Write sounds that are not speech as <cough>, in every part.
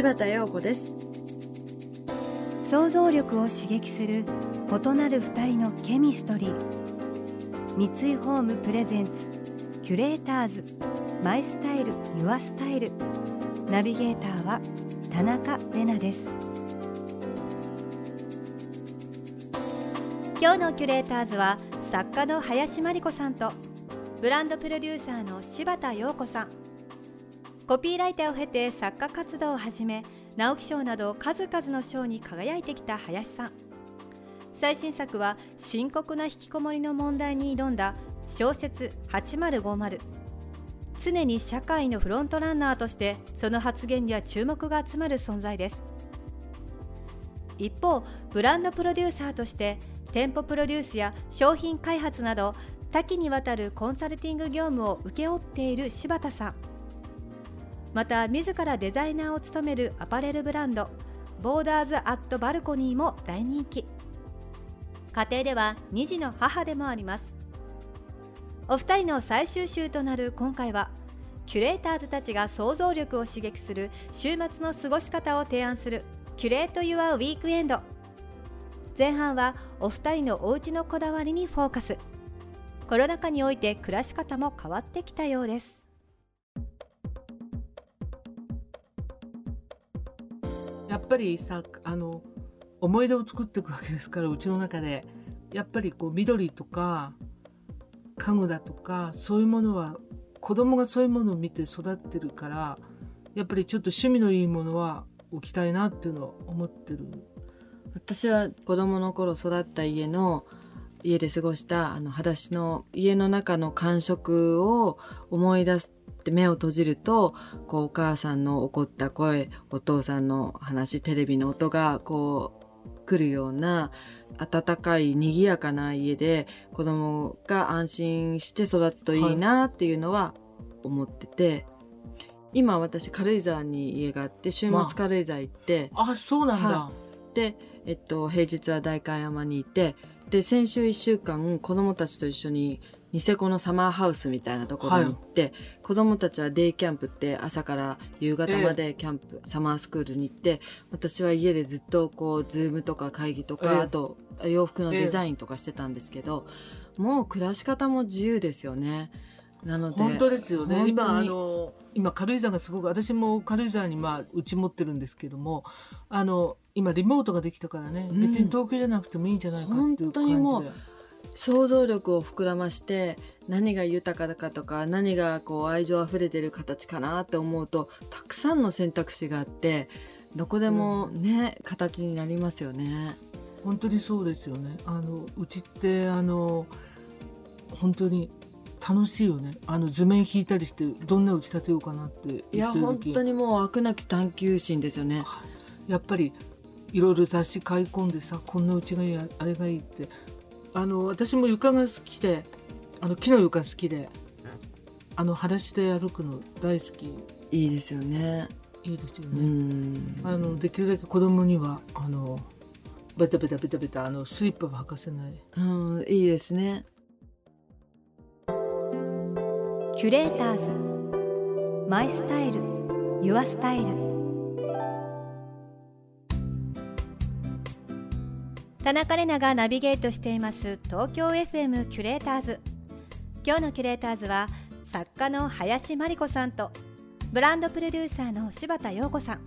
柴田陽子です。想像力を刺激する異なる二人のケミストリー。三井ホームプレゼンツキュレーターズマイスタイルユアスタイル。ナビゲーターは田中れなです。今日のキュレーターズは作家の林真理子さんとブランドプロデューサーの柴田陽子さん。コピーライターを経て作家活動を始め直木賞など数々の賞に輝いてきた林さん。最新作は深刻な引きこもりの問題に挑んだ小説8050常に社会のフロントランナーとしてその発言には注目が集まる存在です。一方ブランドプロデューサーとして店舗プロデュースや商品開発など多岐にわたるコンサルティング業務を請け負っている柴田さん。また自らデザイナーを務めるアパレルブランドボーダーズ・アット・バルコニーも大人気。家庭では2児の母でもあります。お二人の最終週となる今回はキュレーターズたちが想像力を刺激する週末の過ごし方を提案するキュレート・ユア・ウィークエンド。前半はお二人のお家のこだわりにフォーカス。コロナ禍において暮らし方も変わってきたようです。ぱりさあの思い出を作っていくわけですからうちの中で。やっぱりこう緑とか家具だとかそういうものは子供がそういうものを見て育ってるからやっぱりちょっと趣味のいいものは置きたいなっていうのを思ってる。私は子供の頃育った家の家で過ごしたあの裸足の家の中の感触を思い出して目を閉じるとこうお母さんの怒った声お父さんの話テレビの音がこう来るような温かい賑やかな家で子供が安心して育つといいなっていうのは思ってて、今私軽井沢に家があって週末軽井沢行って、あ。そうなんだ、はで、えっと、平日は代官山にいてで先週1週間子供たちと一緒にニセコのサマーハウスみたいなところに行って、子供たちはデイキャンプって朝から夕方までキャンプ、サマースクールに行って私は家でずっとこうズームとか会議とか、ええ。あと洋服のデザインとかしてたんですけど、もう暮らし方も自由ですよね。なので本当ですよね。今あの今軽井沢がすごく私も軽井沢にまあうち持ってるんですけどもあの今リモートができたからね、うん。別に東京じゃなくてもいいんじゃないかっていう感じで。本当にもう想像力を膨らまして何が豊かかとか何がこう愛情あふれてる形かなって思うとたくさんの選択肢があってどこでもね、形になりますよね。本当にそうですよね。あのうちってあの本当に楽しいよね。あの図面引いたりしてどんな打ち立てようかなっていや言ってる時。本当にもう飽くなき探求心ですよね。やっぱりいろいろ雑誌買い込んでさこんなうちがいいああれがいいってあの私も床が好きであの木の床好きであの裸足で歩くの大好きいいですよね。ういいですよね、ん。あのできるだけ子供にはあのベタベタベタベタあのスリッパは履かせないうんいいですね。キュレーターズマイスタイルユアスタイル田中れながナビゲートしています東京 FM キュレーターズ。今日のキュレーターズは作家の林真理子さんとブランドプロデューサーの柴田陽子さん。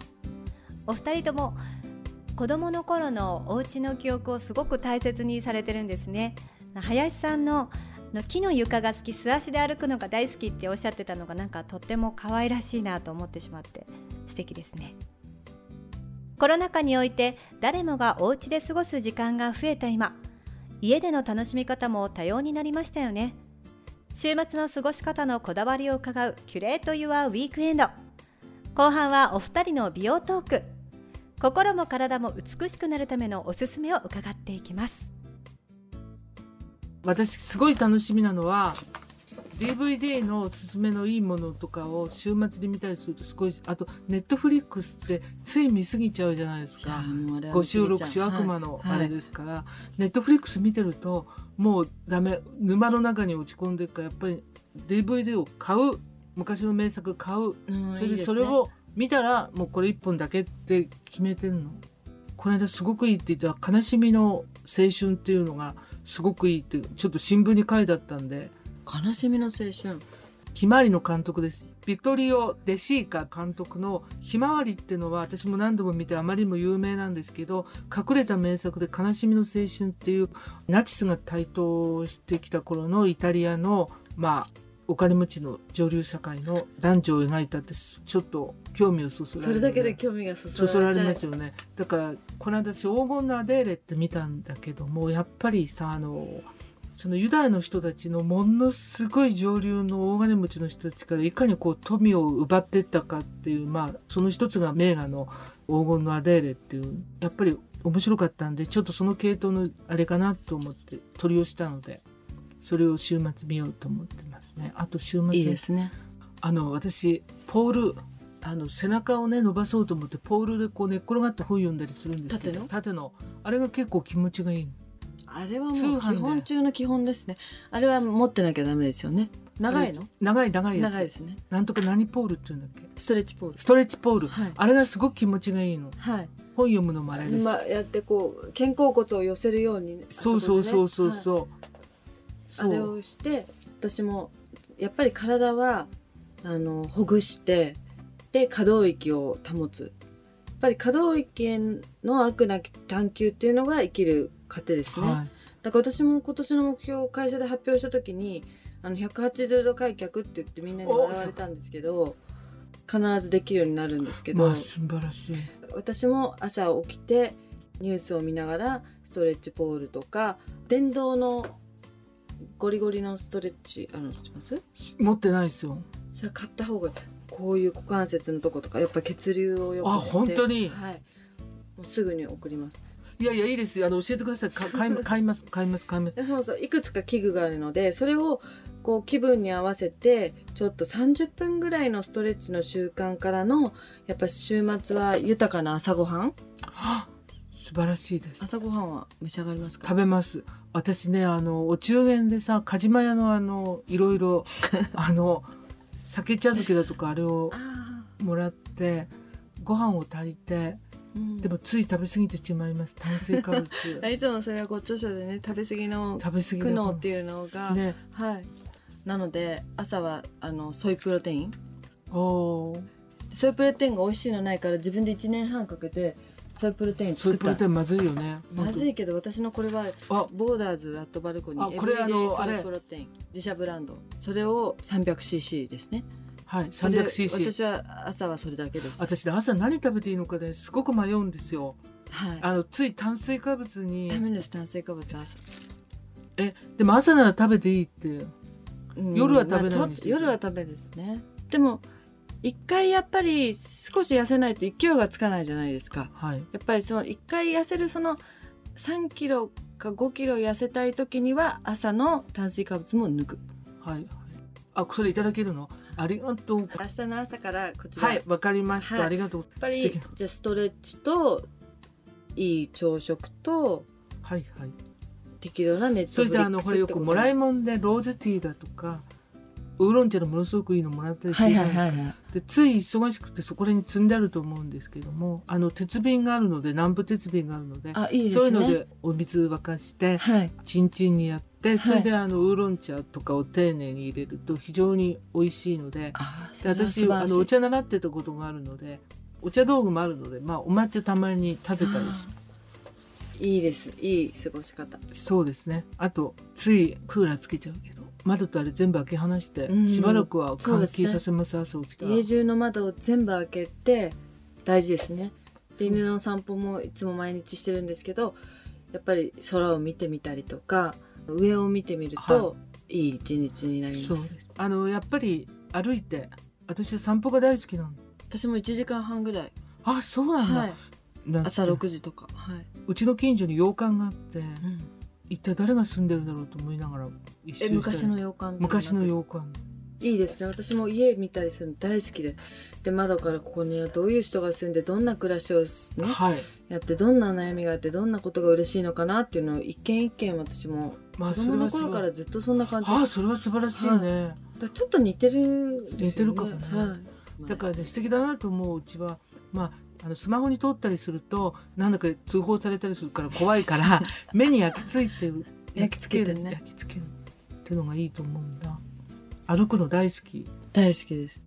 お二人とも子供の頃のお家の記憶をすごく大切にされてるんですね。林さんのの木の床が好き素足で歩くのが大好きっておっしゃってたのがなんかとっても可愛らしいなと思ってしまって素敵ですね。コロナ禍において誰もがお家で過ごす時間が増えた今家での楽しみ方も多様になりましたよね。週末の過ごし方のこだわりを伺うキュレート・ユア・ウィークエンド。後半はお二人の美容トーク。心も体も美しくなるためのおすすめを伺っていきます。私すごい楽しみなのは DVD のおすすめのいいものとかを週末に見たりするとすごいあとネットフリックスってつい見すぎちゃうじゃないですか。5週6週悪魔のあれですから、はい、ネットフリックス見てるともうダメ。沼の中に落ち込んでるからやっぱり DVD を買う。昔の名作買う、それでそれを見たらもうこれ1本だけって決めてるの。この間すごくいいって言った悲しみの青春っていうのがすごくいいってちょっと新聞に書いてあったんで悲しみの青春。ひまわりの監督です。ビクトリオ・デシーカ監督の「ひまわり」っていうのは私も何度も見てあまりにも有名なんですけど隠れた名作で「悲しみの青春」っていうナチスが台頭してきた頃のイタリアのまあお金持ちの上流社会の男女を描いたってちょっと興味をそそられる、それだけで興味がそそられますよね。だからこの間私黄金のアデーレって見たんだけどもやっぱりさあのそのユダヤの人たちのものすごい上流の大金持ちの人たちからいかにこう富を奪っていったかっていうまあその一つが名画の黄金のアデーレっていうやっぱり面白かったんでちょっとその系統のあれかなと思って取り寄したのでそれを週末見ようと思ってますね。あと週末いいですね。あの私ポールあの背中をね伸ばそうと思ってポールでこう寝っ転がって本読んだりするんですけど縦の？あれが結構気持ちがいいあれはもう基本中の基本ですね。あれは持ってなきゃダメですよね。長いの？長い長いやつ。長いですね。なんとか何ポールって言うんだっけ？ストレッチポール。ストレッチポール、はい、あれがすごく気持ちがいいの、はい、本読むのもあれです、まあ、やってこう肩甲骨を寄せるように、ね、そうそうそうそうそう、はい。あれをして私もやっぱり体はあのほぐしてで可動域を保つ。やっぱり可動域への悪なき探求っていうのが生きる糧ですね、はい、だから私も今年の目標を会社で発表した時にあの180度開脚って言ってみんなに笑われたんですけど必ずできるようになるんですけど、まあ、素晴らしい。私も朝起きてニュースを見ながらストレッチポールとか電動のゴリゴリのストレッチあのします？持ってないですよ。それ買った方がこういう股関節のとことかやっぱ血流をよくあ本当に？はい。もうすぐに送りますいやいやいいですよ。あの教えてください。か買い買います買います買います。そうそう。いくつか器具があるのでそれをこう気分に合わせてちょっと30分ぐらいのストレッチの習慣からのやっぱ週末は豊かな朝ごはん？素晴らしいです。朝ごはんは召し上がりますか？食べます。私ねあのお中元でさ梶間屋のあのいろいろ <laughs> あの酒茶漬けだとかあれをもらってご飯を炊いて、うん、でもつい食べ過ぎてしまいます。炭水化物。<laughs> いつもそれはご著書でね食べ過ぎの食べ過ぎ苦悩っていうのが、ね、はい。なので朝はあのソイプロテイン。おソイプロテインが美味しいのないから自分で1年半かけてソイプロテインソイプロテインまずいよね。まずいけど私のこれはボーダーズアットバルコニーこれあのソイプロテイン自社ブランド。それを 300cc ですねはい 300cc 私は朝はそれだけです。私朝何食べていいのかですごく迷うんですよ。はい。あのつい炭水化物に。ダメです炭水化物朝。えでも朝なら食べていいって、うん、夜は食べないにして、まあ、夜は食べですね。でも一回やっぱり少し痩せないと勢いがつかないじゃないですか、はい、やっぱりその一回痩せるその3キロか5キロ痩せたい時には朝の炭水化物も抜く。はい。あそれいただけるの？ありがとう。明日の朝からこちら。はいわかりました、はい、ありがとう。やっぱりじゃストレッチといい朝食とはいはい。適度な熱そしてあのこれよくもらいもんでローズティーだとかウーロン茶でものすごくいいのもらったりするじゃないですか。でつい忙しくてそこに積んであると思うんですけどもあの鉄瓶があるので南部鉄瓶があるのでね、そういうのでお水沸かして、はい、チンチンにやってそれであのウーロン茶とかを丁寧に入れると非常に美味しいのでで私あのお茶習ってたことがあるのでお茶道具もあるので、まあ、お抹茶たまに立てたりし。いいです。いい過ごし方。そうですね。あとついクーラーつけちゃうけど窓とあれ全部開け放して、しばらくは換気させます、ね、朝起きた家中の窓を全部開けて大事ですね。で犬の散歩もいつも毎日してるんですけどやっぱり空を見てみたりとか上を見てみると、はい、いい一日になります。あのやっぱり歩いて私は散歩が大好きなの私も1時間半ぐらい。あそうなんだ、はい、なんて。朝6時とか。はい。うちの近所に洋館があってうん。一体誰が住んでるんだろうと思いながら一周昔の洋館昔の洋館。いいですね。私も家見たりするの大好きで。で窓からここにはどういう人が住んでどんな暮らしをねはい。やってどんな悩みがあってどんなことが嬉しいのかなっていうのを一軒一軒私もまあ子供の頃からずっとそんな感じ。ああそれは素晴らしいね、だからちょっと似てるんですよね。似てるかもね。はい、だからね素敵だなと思ううちはまああのスマホに撮ったりするとなんだか通報されたりするから怖いから <laughs> 目に焼き付いてる焼き付けてね。焼き付けるっていうのがいいと思うんだ。歩くの大好き。大好きです。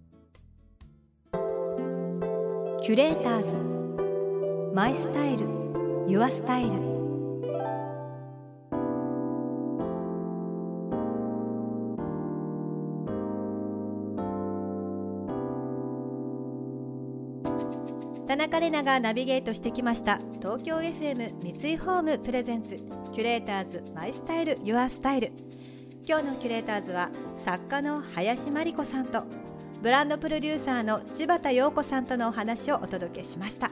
キュレーターズ。マイスタイル。ユアスタイル田中れながナビゲートしてきました。東京 FM 三井ホームプレゼンツ。キュレーターズマイスタイルユアスタイル。今日のキュレーターズは作家の林真理子さんとブランドプロデューサーの柴田陽子さんとのお話をお届けしました。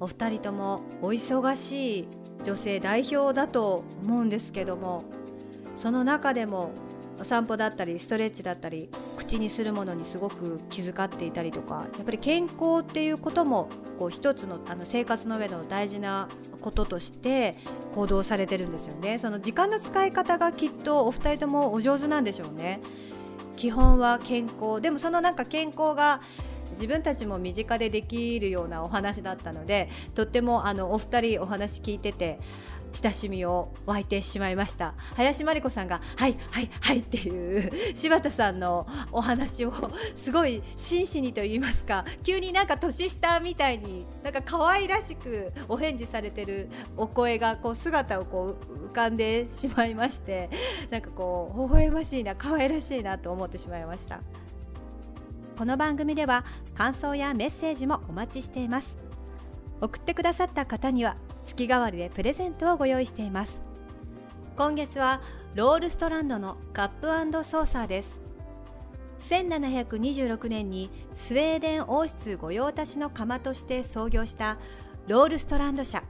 お二人ともお忙しい女性代表だと思うんですけどもその中でもお散歩だったりストレッチだったり口にするものにすごく気遣っていたりとかやっぱり健康っていうこともこう一つのあの生活の上の大事なこととして行動されてるんですよね。その時間の使い方がきっとお二人ともお上手なんでしょうね。基本は健康。でもそのなんか健康が自分たちも身近でできるようなお話だったのでとってもあのお二人お話聞いてて親しみを湧いてしまいました。林真理子さんが「はいはいはい」っていう柴田さんのお話をすごい真摯にと言いますか急になんか年下みたいになんか可愛らしくお返事されてるお声がこう姿をこう浮かんでしまいましてなんかこう微笑ましいな可愛らしいなと思ってしまいました。この番組では感想やメッセージもお待ちしています。送ってくださった方には月替わりでプレゼントをご用意しています。今月はロールストランドのカップソーサーです。1726年にスウェーデン王室御用達の窯として創業したロールストランド社。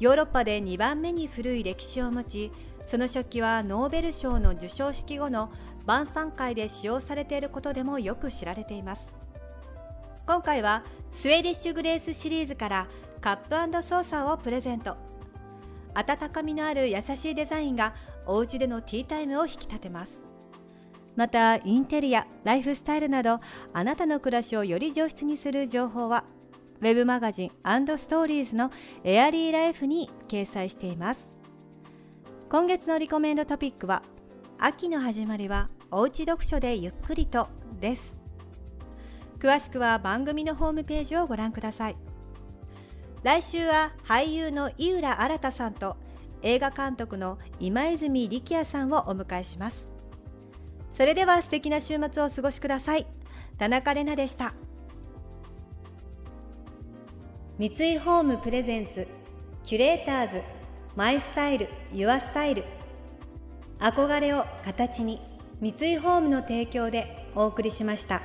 ヨーロッパで2番目に古い歴史を持ちその食器はノーベル賞の授賞式後の晩餐会で使用されていることでもよく知られています。今回はスウェーディッシュグレースシリーズからカップソーサーをプレゼント。温かみのある優しいデザインがお家でのティータイムを引き立てます。またインテリアライフスタイルなどあなたの暮らしをより上質にする情報はウェブマガジンストーリーズのエアリーライフに掲載しています。今月のリコメンドトピックは秋の始まりはおうち読書でゆっくりとです。詳しくは番組のホームページをご覧ください。来週は俳優の井浦新さんと映画監督の今泉力也さんをお迎えします。それでは素敵な週末をお過ごしください。田中れなでした。三井ホームプレゼンツキュレーターズマイスタイルユアスタイル。憧れを形に三井ホームの提供でお送りしました。